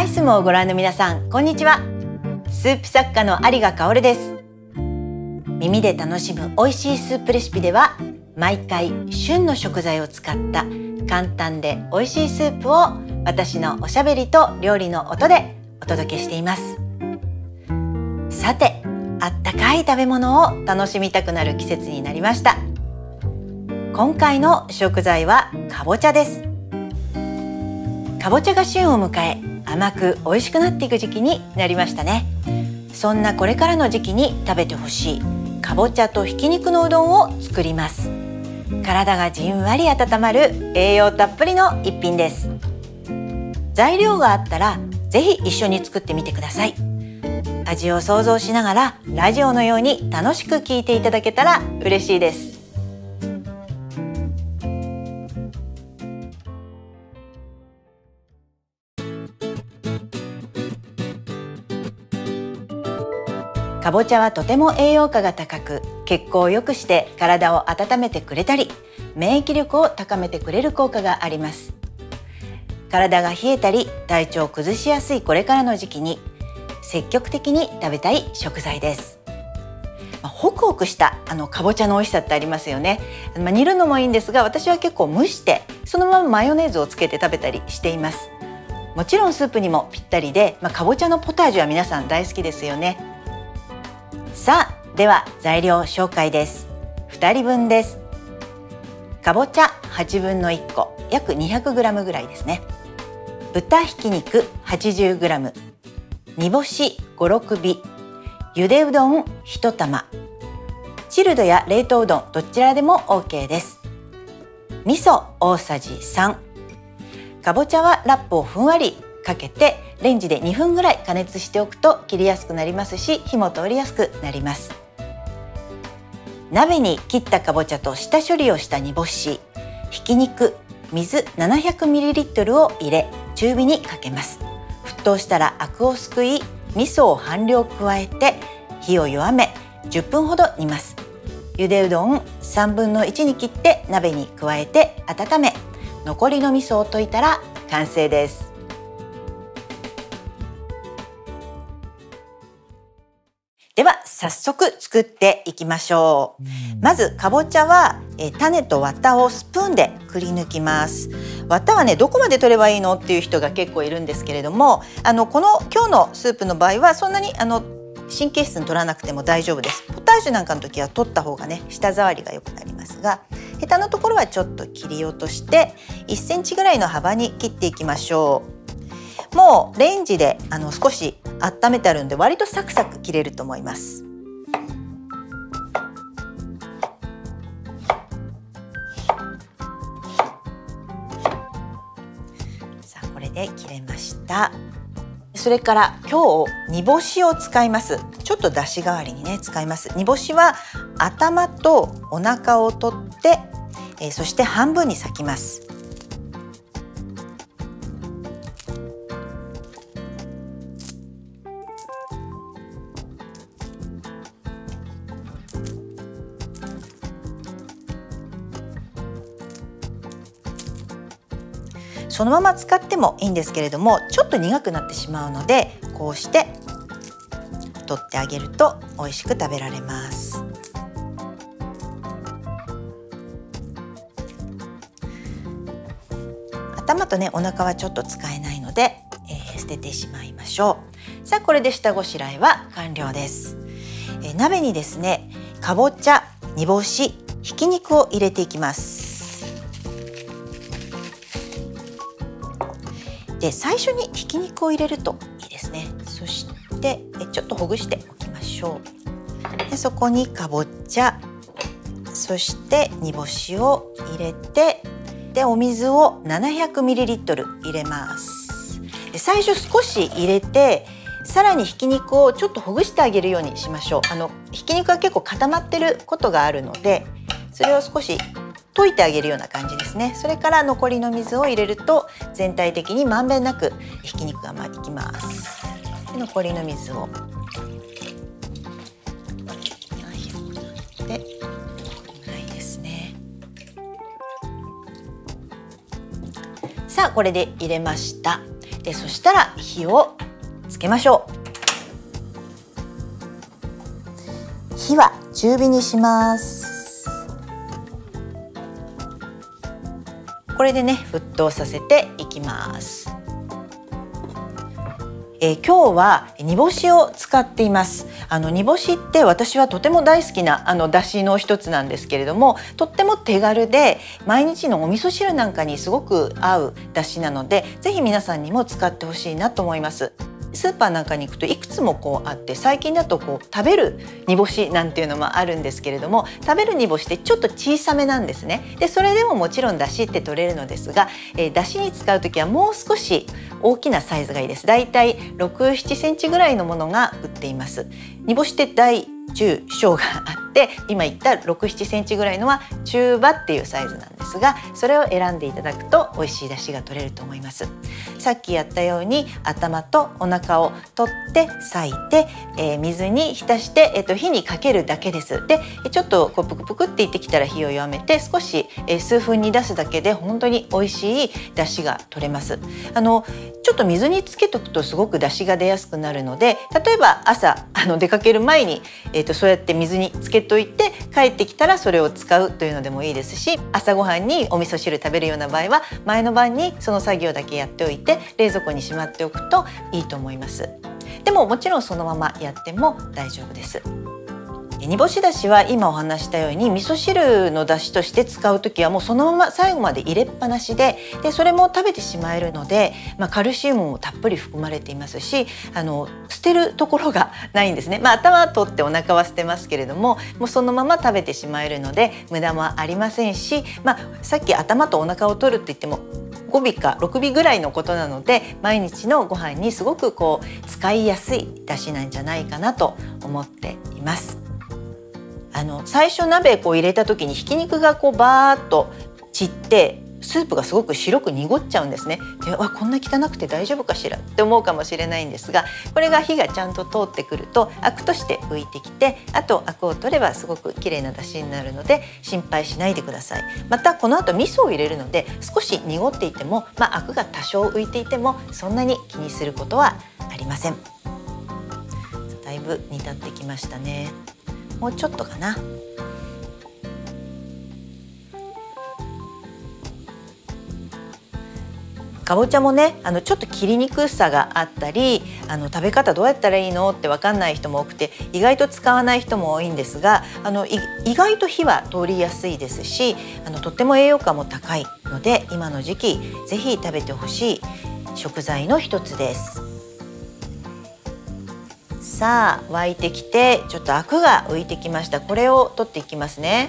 アイスもご覧の皆さんこんにちは。スープ作家の有賀香織です。耳で楽しむ美味しいスープレシピでは毎回旬の食材を使った簡単で美味しいスープを私のおしゃべりと料理の音でお届けしています。さてあったかい食べ物を楽しみたくなる季節になりました。今回の食材はかぼちゃです。かぼちゃが旬を迎え甘く美味しくなっていく時期になりましたね。そんなこれからの時期に食べてほしいかぼちゃとひき肉のうどんを作ります。体がじんわり温まる栄養たっぷりの一品です。材料があったらぜひ一緒に作ってみてください。味を想像しながらラジオのように楽しく聞いていただけたら嬉しいです。かぼちゃはとても栄養価が高く血行を良くして体を温めてくれたり免疫力を高めてくれる効果があります。体が冷えたり体調を崩しやすいこれからの時期に積極的に食べたい食材です。ま、ホクホクしたあのかぼちゃの美味しさってありますよね、まあ、煮るのもいいんですが私は結構蒸してそのままマヨネーズをつけて食べたりしています。もちろんスープにもぴったりで、まあ、かぼちゃのポタージュは皆さん大好きですよね。さあでは材料紹介です。2人分です。かぼちゃ8分の1個。約 200g ぐらいですね。豚ひき肉 80g 煮干し56尾。ゆでうどん1玉。チルドや冷凍うどんどちらでも OK です。味噌大さじ3かぼちゃはラップをふんわりかけてレンジで2分ぐらい加熱しておくと切りやすくなりますし火も通りやすくなります。鍋に切ったかぼちゃと下処理をした煮干しひき肉水 700ml を入れ中火にかけます。沸騰したらアクをすくい味噌を半量加えて火を弱め10分ほど煮ます。ゆでうどん3分の1に切って鍋に加えて温め残りの味噌を溶いたら完成です。早速作っていきましょう。まずかぼちゃはえ種と綿をスプーンでくり抜きます。綿はねどこまで取ればいいのっていう人が結構いるんですけれどもあのこの今日のスープの場合はそんなにあの神経質に取らなくても大丈夫です。ポタージュなんかの時は取った方がね舌触りが良くなりますがヘタのところはちょっと切り落として1センチぐらいの幅に切っていきましょう。もうレンジであの少し温めてあるんで割とサクサク切れると思いますで切れました。それから今日煮干しを使います。ちょっと出汁代わりにね使います。煮干しは頭とお腹を取って、えー、そして半分に裂きます。そのまま使ってもいいんですけれどもちょっと苦くなってしまうのでこうして取ってあげると美味しく食べられます。頭とねお腹はちょっと使えないので、えー、捨ててしまいましょう。さあこれで下ごしらえは完了です、えー、鍋にですねかぼちゃ煮干しひき肉を入れていきます。で最初にひき肉を入れるといいですね。そしてえちょっとほぐしておきましょう。でそこにかぼちゃそして煮干しを入れてでお水を 700ml 入れます。で最初少し入れてさらにひき肉をちょっとほぐしてあげるようにしましょう。あのひき肉は結構固まってることがあるのでそれを少し溶いてあげるような感じですね。それから残りの水を入れると全体的にまんべんなくひき肉がまいきます。で残りの水をでぐらいですね。さあこれで入れました。でそしたら火をつけましょう。火は中火にします。これでね沸騰させていきます。えー、今日は煮干しを使っています。あの煮干しって私はとても大好きなあの出汁の一つなんですけれどもとっても手軽で毎日のお味噌汁なんかにすごく合う出汁なのでぜひ皆さんにも使ってほしいなと思います。スーパーなんかに行くといくつもこうあって最近だとこう食べる煮干しなんていうのもあるんですけれども食べる煮干しってちょっと小さめなんですね。でそれでももちろんだしって取れるのですが、えー、だしに使う時はもう少し大きなサイズがいいです。だいたい6、7センチぐらいのものが売っています。煮干しって中小があって今言った6、7センチぐらいのは中羽っていうサイズなんですがそれを選んでいただくと美味しい出汁が取れると思います。さっきやったように頭とお腹を取って裂いて、えー、水に浸して、えーと、火にかけるだけです。でちょっとこうプクプクっていってきたら火を弱めて少し、えー、数分煮出すだけで本当に美味しい出汁が取れます。あのちょっと水につけとくとすごく出汁が出やすくなるので例えば朝あの出かける前に、えーと、そうやって水につけといて帰ってきたらそれを使うというのでもいいですし朝ごはんにお味噌汁食べるような場合は前の晩にその作業だけやっておいて冷蔵庫にしまっておくといいと思います。でももちろんそのままやっても大丈夫です。煮干しだしは今お話したように味噌汁のだしとして使う時はもうそのまま最後まで入れっぱなしででそれも食べてしまえるので、まあ、カルシウムもたっぷり含まれていますしあの捨てるところがないんですね、まあ、頭は取ってお腹は捨てますけれどももうそのまま食べてしまえるので無駄もありませんし、まあ、さっき頭とお腹を取るって言っても5尾か6尾ぐらいのことなので毎日のご飯にすごくこう使いやすい出汁なんじゃないかなと思っています。あの最初鍋こう入れた時にひき肉がこうバーッと散ってスープがすごく白く濁っちゃうんですね。でわこんな汚くて大丈夫かしら？って思うかもしれないんですがこれが火がちゃんと通ってくるとアクとして浮いてきてあとアクを取ればすごく綺麗な出汁になるので心配しないでください。またこの後味噌を入れるので少し濁っていてもまあ、アクが多少浮いていてもそんなに気にすることはありません。だいぶ煮立ってきましたね。もうちょっとかなかぼちゃもねあのちょっと切りにくさがあったりあの食べ方どうやったらいいのって分かんない人も多くて意外と使わない人も多いんですがあの意外と火は通りやすいですしあのとっても栄養価も高いので今の時期是非食べてほしい食材の一つです。さあ沸いてきてちょっとアクが浮いてきました。これを取っていきますね。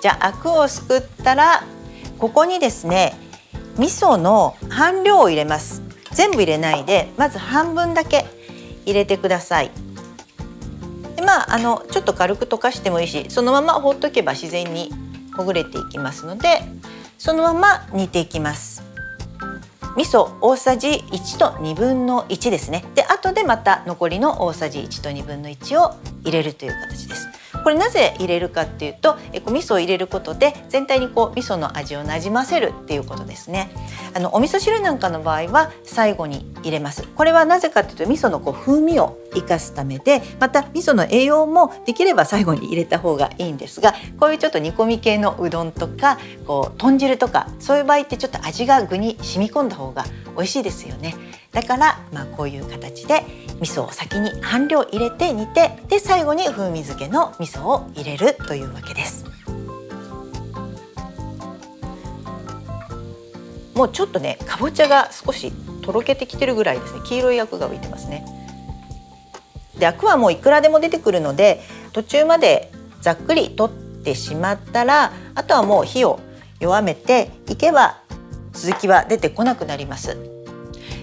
じゃあアクをすくったらここにですね味噌の半量を入れます。全部入れないでまず半分だけ入れてください。でまああのちょっと軽く溶かしてもいいしそのまま放っとけば自然にほぐれていきますのでそのまま煮ていきます。味噌大さじ1と1分の1ですね。で後でまた残りの大さじ1と1分の1を入れるという形です。これなぜ入れるかっていうとえこう味噌を入れることで全体にこう味噌の味をなじませるっていうことですね。あのお味噌汁なんかの場合は最後に入れます。これはなぜかっていうと味噌のこう風味を生かすためでまた味噌の栄養もできれば最後に入れた方がいいんですがこういうちょっと煮込み系のうどんとかこう豚汁とかそういう場合ってちょっと味が具に染み込んだ方が美味しいですよね。だからまあこういう形で味噌を先に半量入れて煮てで最後に風味付けの味噌を入れるというわけです。もうちょっとねかぼちゃが少しとろけてきてるぐらいですね。黄色いアクが浮いてますね。でアクはもういくらでも出てくるので途中までざっくり取ってしまったらあとはもう火を弱めていけば続きは出てこなくなります。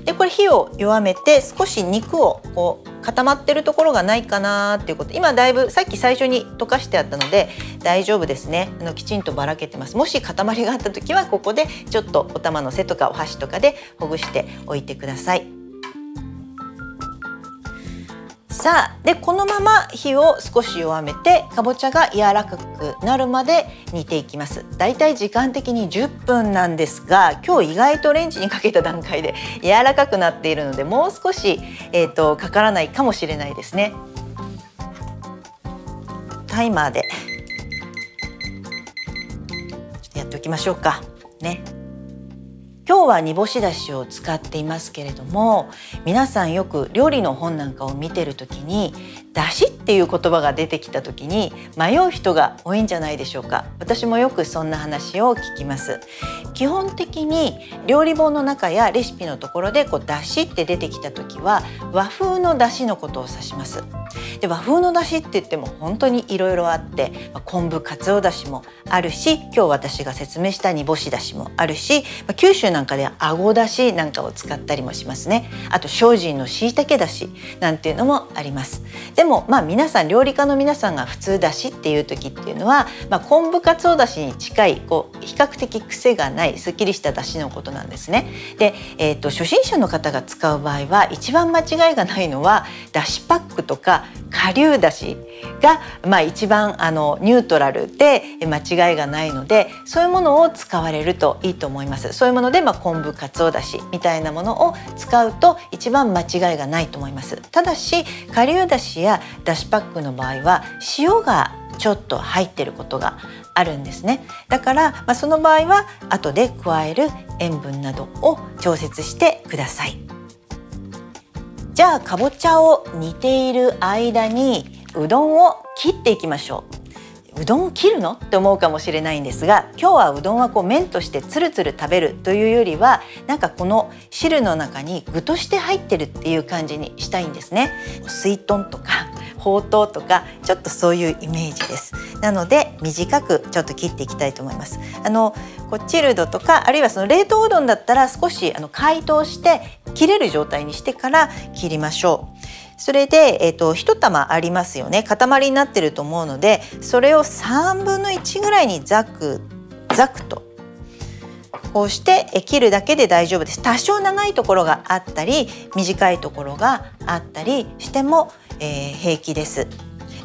でこれ火を弱めて少し肉をこう固まってるところがないかなっていうこと。今だいぶさっき最初に溶かしてあったので大丈夫ですね。あのきちんとばらけてます。もし塊があった時はここでちょっとお玉の背とかお箸とかでほぐしておいてください。さあでこのまま火を少し弱めてかぼちゃが柔らかくなるまで煮ていきます。だいたい時間的に10分なんですが今日意外とレンジにかけた段階で柔らかくなっているのでもう少し、えーと、かからないかもしれないですね。タイマーで。やっておきましょうか。ね。今日は煮干しだしを使っていますけれども皆さんよく料理の本なんかを見てる時に出汁っていう言葉が出てきた時に迷う人が多いんじゃないでしょうか。私もよくそんな話を聞きます。基本的に料理本の中やレシピのところでこう出汁って出てきた時は和風の出汁のことを指します。で和風の出汁って言っても本当にいろいろあって昆布かつおだしもあるし今日私が説明した煮干しだしもあるし九州なんかではあごだしなんかを使ったりもしますねあと精進のしいたけだしなんていうのもありますでもまあ皆さん料理家の皆さんが普通だしっていう時っていうのは、まあ、昆布かつおだしに近いこう比較的癖がないすっきりしただしのことなんですね。で、えーと、初心者の方が使う場合は一番間違いがないのはだしパックとか顆粒だしが、まあ、一番あのニュートラルで間違いがないのでそういうものを使われるといいと思います。そういうもので、まあ、昆布かつおだしみたいなものを使うと一番間違いがないと思います。ただし顆粒だしやだしパックの場合は塩がちょっと入ってることがあるんですねだから、まあ、その場合は後で加える塩分などを調節してくださいじゃあかぼちゃを煮ている間にうどんを切っていきましょううどんを切るの？って思うかもしれないんですが今日はうどんはこう麺としてつるつる食べるというよりはなんかこの汁の中に具として入ってるっていう感じにしたいんですね。水豚とかほうとうとかちょっとそういうイメージです。なので短くちょっと切っていきたいと思います。あのこうチルドとかあるいはその冷凍うどんだったら少しあの解凍して切れる状態にしてから切りましょう。それで、えーと、1玉ありますよね。塊になってると思うのでそれを3分の1ぐらいにザクザクとこうして切るだけで大丈夫です。多少長いところがあったり短いところがあったりしても、えー、平気です。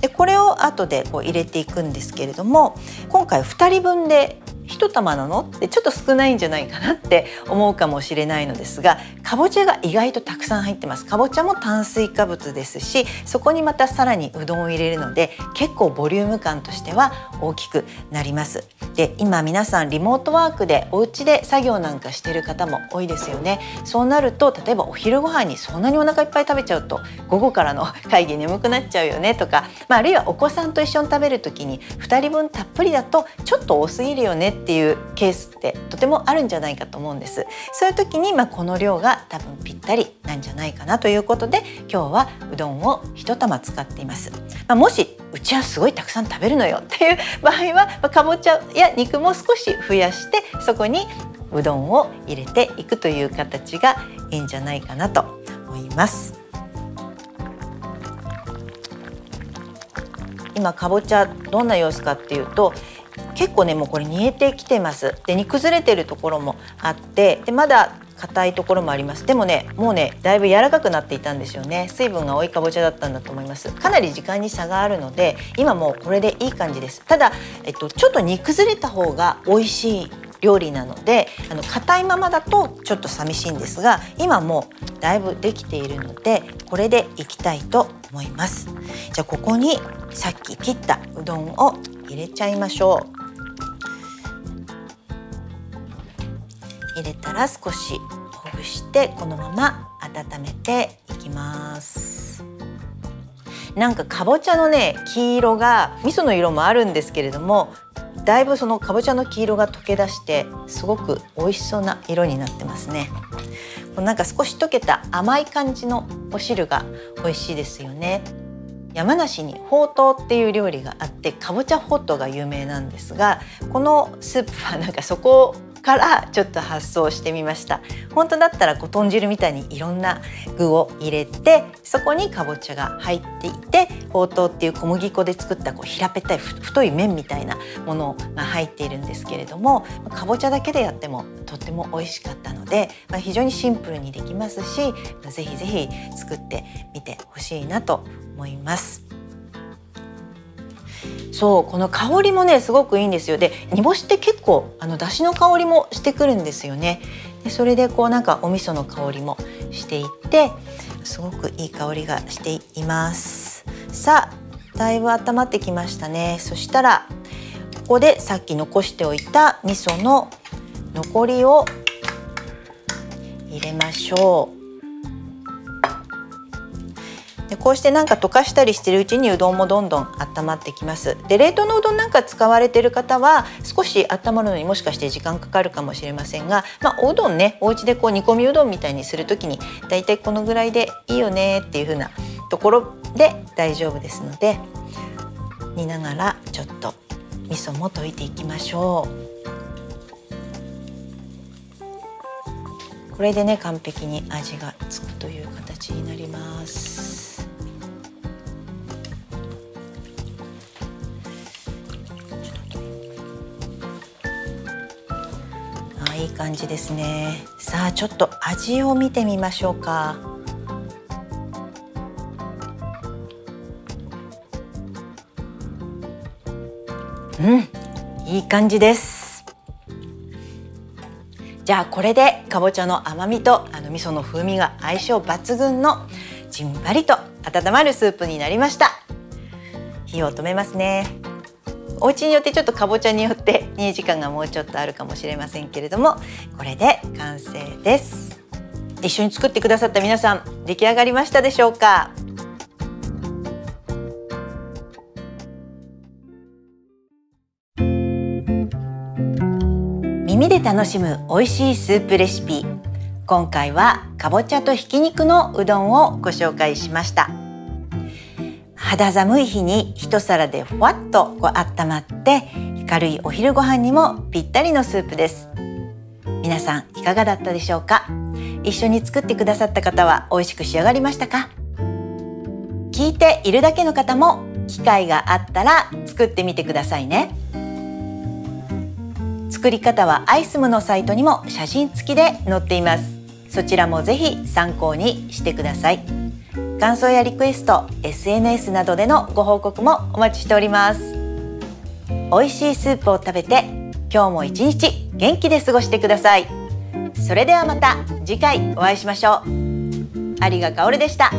でこれを後でこう入れていくんですけれども今回2人分で1玉なの？ってちょっと少ないんじゃないかなって思うかもしれないのですがかぼちゃが意外とたくさん入ってます。かぼちゃも炭水化物ですしそこにまたさらにうどんを入れるので結構ボリューム感としては大きくなります。で今皆さんリモートワークでお家で作業なんかしてる方も多いですよね。そうなると例えばお昼ご飯にそんなにお腹いっぱい食べちゃうと午後からの会議眠くなっちゃうよねとか、まあ、あるいはお子さんと一緒に食べる時に2人分たっぷりだとちょっと多すぎるよねっていうケースってとてもあるんじゃないかと思うんです。そういう時にまあこの量が多分ぴったりなんじゃないかなということで今日はうどんを1玉使っています、まあ、もしうちはすごいたくさん食べるのよっていう 場合は、まあ、かぼちゃや肉も少し増やしてそこにうどんを入れていくという形がいいんじゃないかなと思います。今かぼちゃどんな様子かっていうと結構ねもうこれ煮えてきてます。で煮崩れてるところもあってでまだ硬いところもあります。でもねもうねだいぶ柔らかくなっていたんですよね。水分が多いかぼちゃだったんだと思います。かなり時間に差があるので今もうこれでいい感じです。ただ、えっと、ちょっと煮崩れた方が美味しい料理なのであの硬いままだとちょっと寂しいんですが今もうだいぶできているのでこれでいきたいと思います。じゃあここにさっき切ったうどんを入れちゃいましょう。入れたら少しほぐしてこのまま温めていきます。なんかかぼちゃのね黄色が味噌の色もあるんですけれどもだいぶそのかぼちゃの黄色が溶け出してすごく美味しそうな色になってますね。なんか少し溶けた甘い感じのお汁が美味しいですよね。山梨にほうとうっていう料理があってかぼちゃほうとうが有名なんですがこのスープはなんかそこからちょっと発想してみました本当だったらこう豚汁みたいにいろんな具を入れてそこにかぼちゃが入っていてほうとうっていう小麦粉で作ったこう平べったい太い麺みたいなものが入っているんですけれどもかぼちゃだけでやってもとっても美味しかったので、まあ、非常にシンプルにできますしぜひぜひ作ってみてほしいなと思います。そうこの香りもねすごくいいんですよ。で煮干しって結構あの出汁の香りもしてくるんですよね。でそれでこうなんかお味噌の香りもしていってすごくいい香りがしています。さあだいぶ温まってきましたね。そしたらここでさっき残しておいた味噌の残りを入れましょう。でこうしてなんか溶かしたりしてるうちにうどんもどんどん温まってきますで冷凍のうどんなんか使われてる方は少し温まるのにもしかして時間かかるかもしれませんが、まあ、おうどんねお家でこう煮込みうどんみたいにする時にだいたいこのぐらいでいいよねっていう風なところで大丈夫ですので煮ながらちょっと味噌も溶いていきましょう。これでね完璧に味がつくという形になります。いい感じですね。さあちょっと味を見てみましょうか。うんいい感じです。じゃあこれでかぼちゃの甘みとあの味噌の風味が相性抜群のじんわりと温まるスープになりました。火を止めますね。お家によってちょっとかぼちゃによって煮時間がもうちょっとあるかもしれませんけれどもこれで完成です。一緒に作ってくださった皆さん出来上がりましたでしょうか？耳で楽しむ美味しいスープレシピ。今回はかぼちゃとひき肉のうどんをご紹介しました。肌寒い日に一皿でふわっとこう温まって軽いお昼ご飯にもぴったりのスープです。皆さんいかがだったでしょうか？一緒に作ってくださった方は美味しく仕上がりましたか？聞いているだけの方も機会があったら作ってみてくださいね。作り方はアイスムのサイトにも写真付きで載っています。そちらもぜひ参考にしてください。感想やリクエスト SNS などでのご報告もお待ちしております。美味しいスープを食べて今日も一日元気で過ごしてください。それではまた次回お会いしましょう。有賀香織でした。